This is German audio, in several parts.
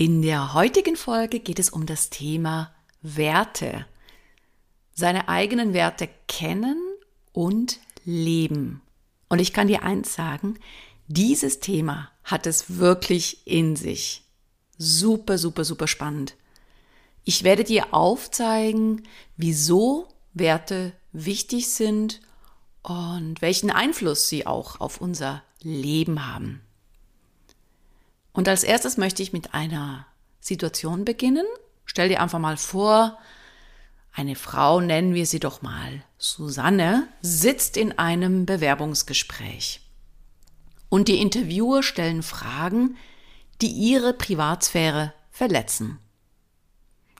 In der heutigen Folge geht es um das Thema Werte. Seine eigenen Werte kennen und leben. Und ich kann dir eins sagen, dieses Thema hat es wirklich in sich. Super, super, super spannend. Ich werde dir aufzeigen, wieso Werte wichtig sind und welchen Einfluss sie auch auf unser Leben haben. Und als erstes möchte ich mit einer Situation beginnen. Stell dir einfach mal vor, eine Frau, nennen wir sie doch mal Susanne, sitzt in einem Bewerbungsgespräch. Und die Interviewer stellen Fragen, die ihre Privatsphäre verletzen.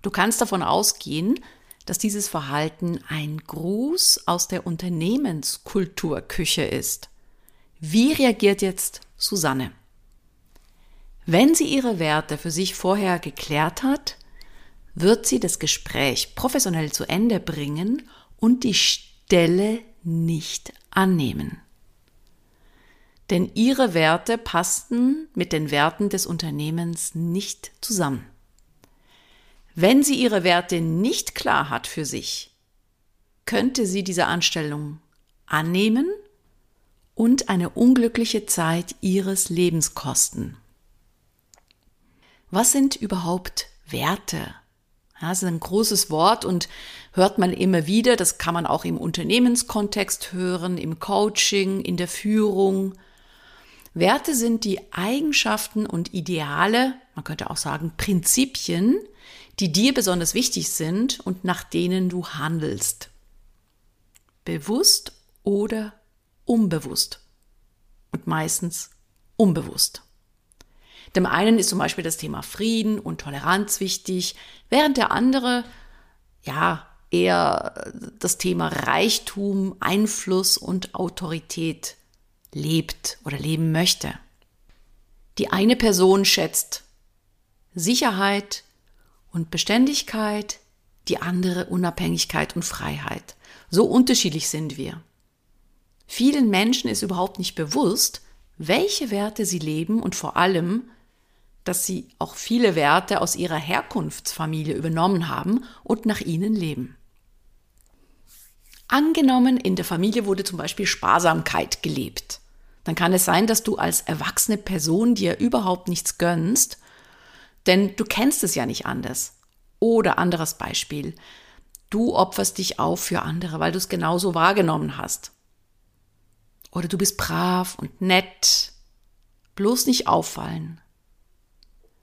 Du kannst davon ausgehen, dass dieses Verhalten ein Gruß aus der Unternehmenskulturküche ist. Wie reagiert jetzt Susanne? Wenn sie ihre Werte für sich vorher geklärt hat, wird sie das Gespräch professionell zu Ende bringen und die Stelle nicht annehmen. Denn ihre Werte passten mit den Werten des Unternehmens nicht zusammen. Wenn sie ihre Werte nicht klar hat für sich, könnte sie diese Anstellung annehmen und eine unglückliche Zeit ihres Lebens kosten. Was sind überhaupt Werte? Das ist ein großes Wort und hört man immer wieder. Das kann man auch im Unternehmenskontext hören, im Coaching, in der Führung. Werte sind die Eigenschaften und Ideale, man könnte auch sagen Prinzipien, die dir besonders wichtig sind und nach denen du handelst. Bewusst oder unbewusst. Und meistens unbewusst. Dem einen ist zum Beispiel das Thema Frieden und Toleranz wichtig, während der andere, ja, eher das Thema Reichtum, Einfluss und Autorität lebt oder leben möchte. Die eine Person schätzt Sicherheit und Beständigkeit, die andere Unabhängigkeit und Freiheit. So unterschiedlich sind wir. Vielen Menschen ist überhaupt nicht bewusst, welche Werte sie leben und vor allem, dass sie auch viele Werte aus ihrer Herkunftsfamilie übernommen haben und nach ihnen leben. Angenommen, in der Familie wurde zum Beispiel Sparsamkeit gelebt. Dann kann es sein, dass du als erwachsene Person dir überhaupt nichts gönnst, denn du kennst es ja nicht anders. Oder anderes Beispiel. Du opferst dich auf für andere, weil du es genauso wahrgenommen hast. Oder du bist brav und nett. Bloß nicht auffallen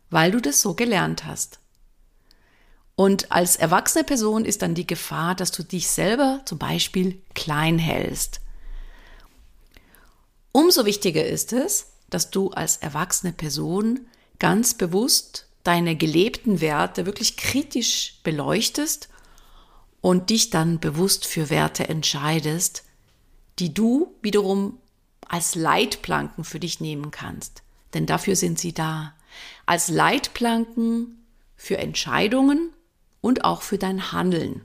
weil du das so gelernt hast. Und als erwachsene Person ist dann die Gefahr, dass du dich selber zum Beispiel klein hältst. Umso wichtiger ist es, dass du als erwachsene Person ganz bewusst deine gelebten Werte wirklich kritisch beleuchtest und dich dann bewusst für Werte entscheidest, die du wiederum als Leitplanken für dich nehmen kannst. Denn dafür sind sie da als Leitplanken für Entscheidungen und auch für dein Handeln.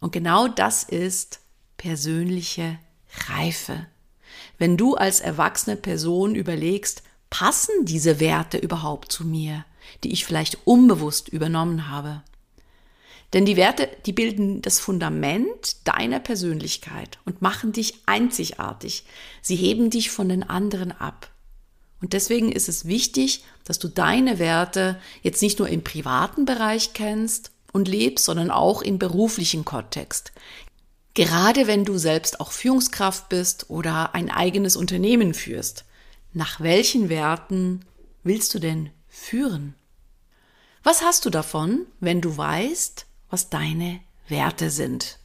Und genau das ist persönliche Reife. Wenn du als erwachsene Person überlegst, passen diese Werte überhaupt zu mir, die ich vielleicht unbewusst übernommen habe? Denn die Werte, die bilden das Fundament deiner Persönlichkeit und machen dich einzigartig. Sie heben dich von den anderen ab. Und deswegen ist es wichtig, dass du deine Werte jetzt nicht nur im privaten Bereich kennst und lebst, sondern auch im beruflichen Kontext. Gerade wenn du selbst auch Führungskraft bist oder ein eigenes Unternehmen führst. Nach welchen Werten willst du denn führen? Was hast du davon, wenn du weißt, was deine Werte sind?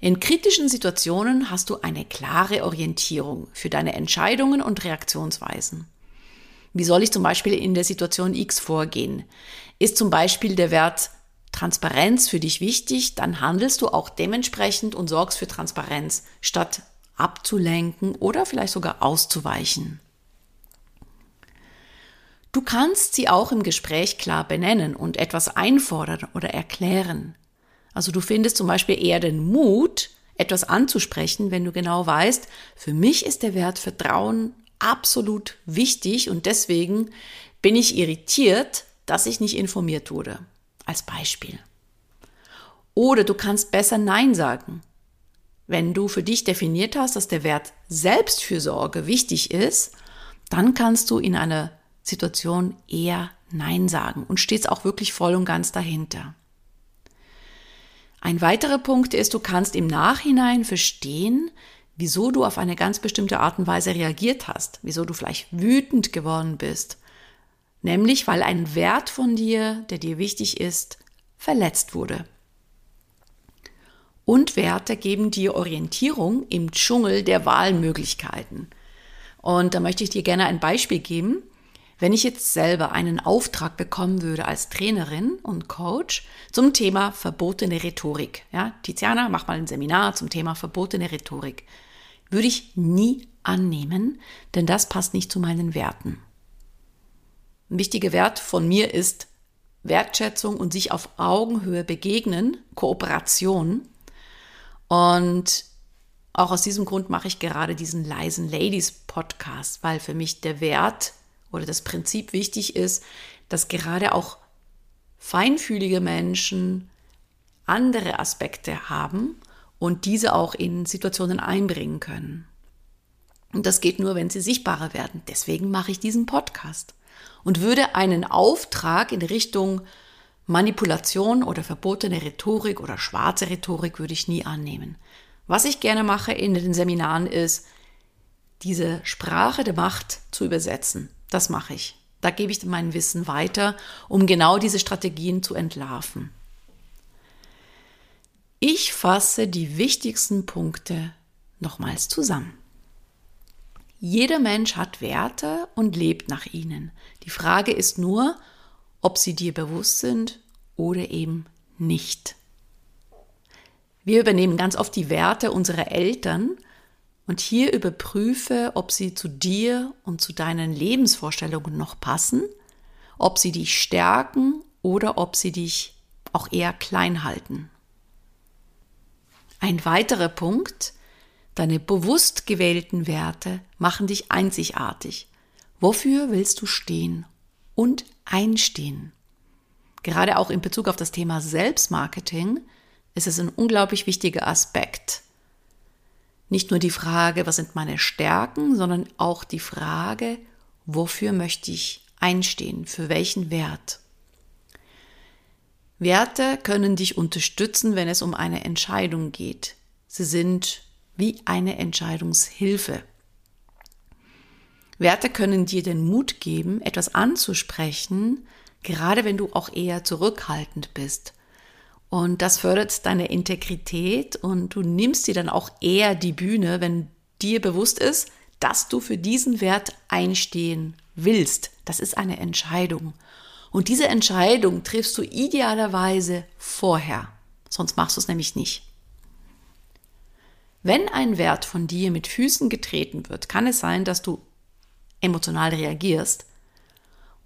In kritischen Situationen hast du eine klare Orientierung für deine Entscheidungen und Reaktionsweisen. Wie soll ich zum Beispiel in der Situation X vorgehen? Ist zum Beispiel der Wert Transparenz für dich wichtig, dann handelst du auch dementsprechend und sorgst für Transparenz, statt abzulenken oder vielleicht sogar auszuweichen. Du kannst sie auch im Gespräch klar benennen und etwas einfordern oder erklären. Also du findest zum Beispiel eher den Mut, etwas anzusprechen, wenn du genau weißt, für mich ist der Wert Vertrauen absolut wichtig und deswegen bin ich irritiert, dass ich nicht informiert wurde. Als Beispiel. Oder du kannst besser Nein sagen. Wenn du für dich definiert hast, dass der Wert Selbstfürsorge wichtig ist, dann kannst du in einer Situation eher Nein sagen und stehst auch wirklich voll und ganz dahinter. Ein weiterer Punkt ist, du kannst im Nachhinein verstehen, wieso du auf eine ganz bestimmte Art und Weise reagiert hast, wieso du vielleicht wütend geworden bist. Nämlich weil ein Wert von dir, der dir wichtig ist, verletzt wurde. Und Werte geben dir Orientierung im Dschungel der Wahlmöglichkeiten. Und da möchte ich dir gerne ein Beispiel geben. Wenn ich jetzt selber einen Auftrag bekommen würde als Trainerin und Coach zum Thema verbotene Rhetorik, ja, Tiziana, mach mal ein Seminar zum Thema verbotene Rhetorik, würde ich nie annehmen, denn das passt nicht zu meinen Werten. Ein wichtiger Wert von mir ist Wertschätzung und sich auf Augenhöhe begegnen, Kooperation. Und auch aus diesem Grund mache ich gerade diesen leisen Ladies Podcast, weil für mich der Wert oder das Prinzip wichtig ist, dass gerade auch feinfühlige Menschen andere Aspekte haben und diese auch in Situationen einbringen können. Und das geht nur, wenn sie sichtbarer werden. Deswegen mache ich diesen Podcast und würde einen Auftrag in Richtung Manipulation oder verbotene Rhetorik oder schwarze Rhetorik würde ich nie annehmen. Was ich gerne mache in den Seminaren ist, diese Sprache der Macht zu übersetzen. Das mache ich. Da gebe ich mein Wissen weiter, um genau diese Strategien zu entlarven. Ich fasse die wichtigsten Punkte nochmals zusammen. Jeder Mensch hat Werte und lebt nach ihnen. Die Frage ist nur, ob sie dir bewusst sind oder eben nicht. Wir übernehmen ganz oft die Werte unserer Eltern und hier überprüfe, ob sie zu dir und zu deinen Lebensvorstellungen noch passen, ob sie dich stärken oder ob sie dich auch eher klein halten. Ein weiterer Punkt, deine bewusst gewählten Werte machen dich einzigartig. Wofür willst du stehen und einstehen? Gerade auch in Bezug auf das Thema Selbstmarketing ist es ein unglaublich wichtiger Aspekt nicht nur die Frage, was sind meine Stärken, sondern auch die Frage, wofür möchte ich einstehen, für welchen Wert. Werte können dich unterstützen, wenn es um eine Entscheidung geht. Sie sind wie eine Entscheidungshilfe. Werte können dir den Mut geben, etwas anzusprechen, gerade wenn du auch eher zurückhaltend bist und das fördert deine Integrität und du nimmst dir dann auch eher die Bühne, wenn dir bewusst ist, dass du für diesen Wert einstehen willst. Das ist eine Entscheidung. Und diese Entscheidung triffst du idealerweise vorher. Sonst machst du es nämlich nicht. Wenn ein Wert von dir mit Füßen getreten wird, kann es sein, dass du emotional reagierst.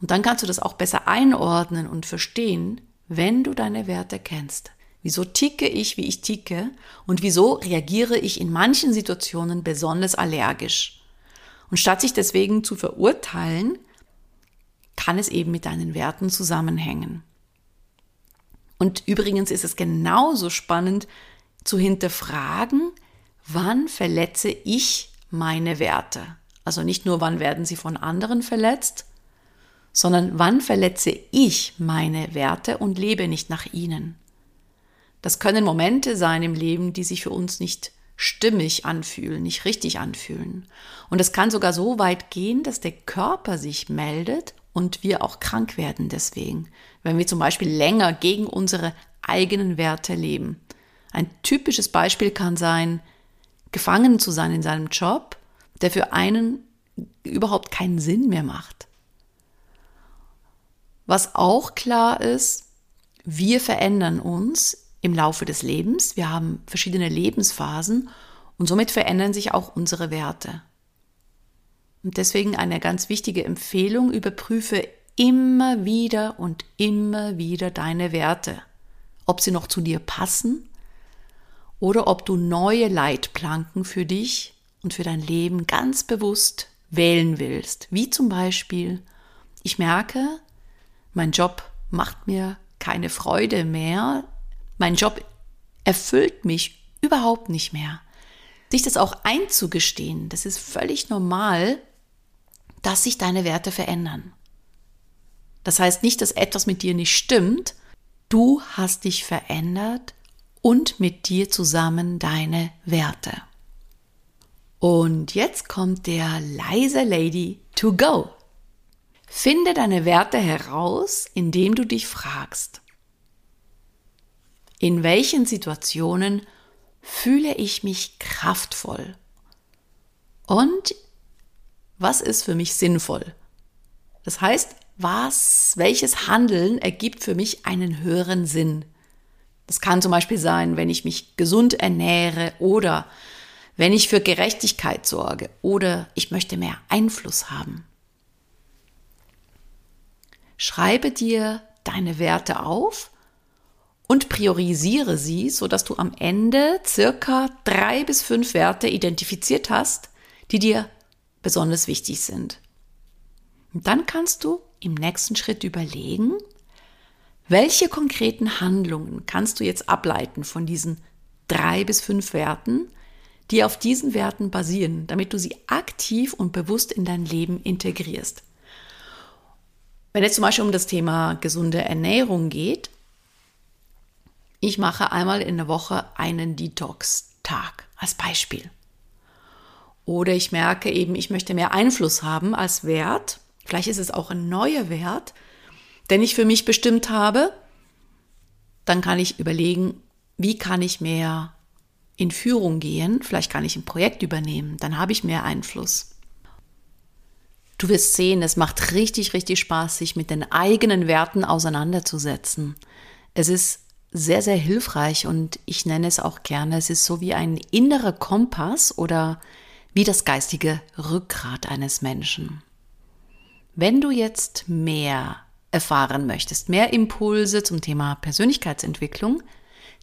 Und dann kannst du das auch besser einordnen und verstehen, wenn du deine Werte kennst. Wieso ticke ich, wie ich ticke und wieso reagiere ich in manchen Situationen besonders allergisch. Und statt sich deswegen zu verurteilen, kann es eben mit deinen Werten zusammenhängen. Und übrigens ist es genauso spannend zu hinterfragen, wann verletze ich meine Werte? Also nicht nur, wann werden sie von anderen verletzt, sondern wann verletze ich meine Werte und lebe nicht nach ihnen. Das können Momente sein im Leben, die sich für uns nicht stimmig anfühlen, nicht richtig anfühlen. Und es kann sogar so weit gehen, dass der Körper sich meldet und wir auch krank werden deswegen, wenn wir zum Beispiel länger gegen unsere eigenen Werte leben. Ein typisches Beispiel kann sein, gefangen zu sein in seinem Job, der für einen überhaupt keinen Sinn mehr macht. Was auch klar ist, wir verändern uns im Laufe des Lebens. Wir haben verschiedene Lebensphasen und somit verändern sich auch unsere Werte. Und deswegen eine ganz wichtige Empfehlung, überprüfe immer wieder und immer wieder deine Werte, ob sie noch zu dir passen oder ob du neue Leitplanken für dich und für dein Leben ganz bewusst wählen willst. Wie zum Beispiel, ich merke, mein Job macht mir keine Freude mehr, mein Job erfüllt mich überhaupt nicht mehr. Sich das auch einzugestehen, das ist völlig normal, dass sich deine Werte verändern. Das heißt nicht, dass etwas mit dir nicht stimmt. Du hast dich verändert und mit dir zusammen deine Werte. Und jetzt kommt der leise Lady to go. Finde deine Werte heraus, indem du dich fragst, in welchen Situationen fühle ich mich kraftvoll? Und was ist für mich sinnvoll? Das heißt, was, welches Handeln ergibt für mich einen höheren Sinn? Das kann zum Beispiel sein, wenn ich mich gesund ernähre oder wenn ich für Gerechtigkeit sorge oder ich möchte mehr Einfluss haben. Schreibe dir deine Werte auf und priorisiere sie, sodass du am Ende circa drei bis fünf Werte identifiziert hast, die dir besonders wichtig sind. Und dann kannst du im nächsten Schritt überlegen, welche konkreten Handlungen kannst du jetzt ableiten von diesen drei bis fünf Werten, die auf diesen Werten basieren, damit du sie aktiv und bewusst in dein Leben integrierst. Wenn es zum Beispiel um das Thema gesunde Ernährung geht, ich mache einmal in der Woche einen Detox-Tag als Beispiel. Oder ich merke eben, ich möchte mehr Einfluss haben als Wert Vielleicht ist es auch ein neuer Wert, den ich für mich bestimmt habe. Dann kann ich überlegen, wie kann ich mehr in Führung gehen? Vielleicht kann ich ein Projekt übernehmen. Dann habe ich mehr Einfluss. Du wirst sehen, es macht richtig, richtig Spaß, sich mit den eigenen Werten auseinanderzusetzen. Es ist sehr, sehr hilfreich und ich nenne es auch gerne, es ist so wie ein innerer Kompass oder wie das geistige Rückgrat eines Menschen. Wenn du jetzt mehr erfahren möchtest, mehr Impulse zum Thema Persönlichkeitsentwicklung,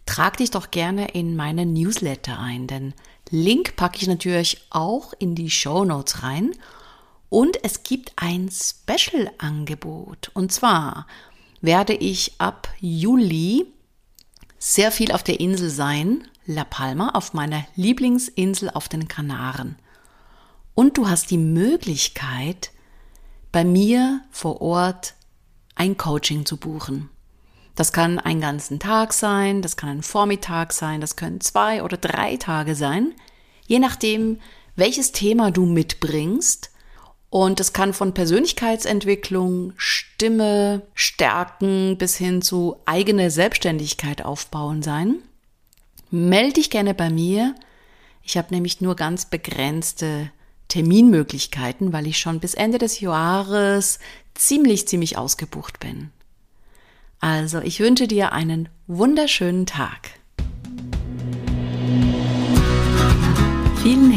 trag dich doch gerne in meine Newsletter ein, denn Link packe ich natürlich auch in die Show Notes rein. Und es gibt ein Special-Angebot. Und zwar werde ich ab Juli sehr viel auf der Insel sein, La Palma, auf meiner Lieblingsinsel auf den Kanaren. Und du hast die Möglichkeit, bei mir vor Ort ein Coaching zu buchen. Das kann einen ganzen Tag sein, das kann ein Vormittag sein, das können zwei oder drei Tage sein, je nachdem, welches Thema du mitbringst. Und es kann von Persönlichkeitsentwicklung, Stimme, Stärken bis hin zu eigene Selbstständigkeit aufbauen sein. Melde dich gerne bei mir. Ich habe nämlich nur ganz begrenzte Terminmöglichkeiten, weil ich schon bis Ende des Jahres ziemlich, ziemlich ausgebucht bin. Also, ich wünsche dir einen wunderschönen Tag.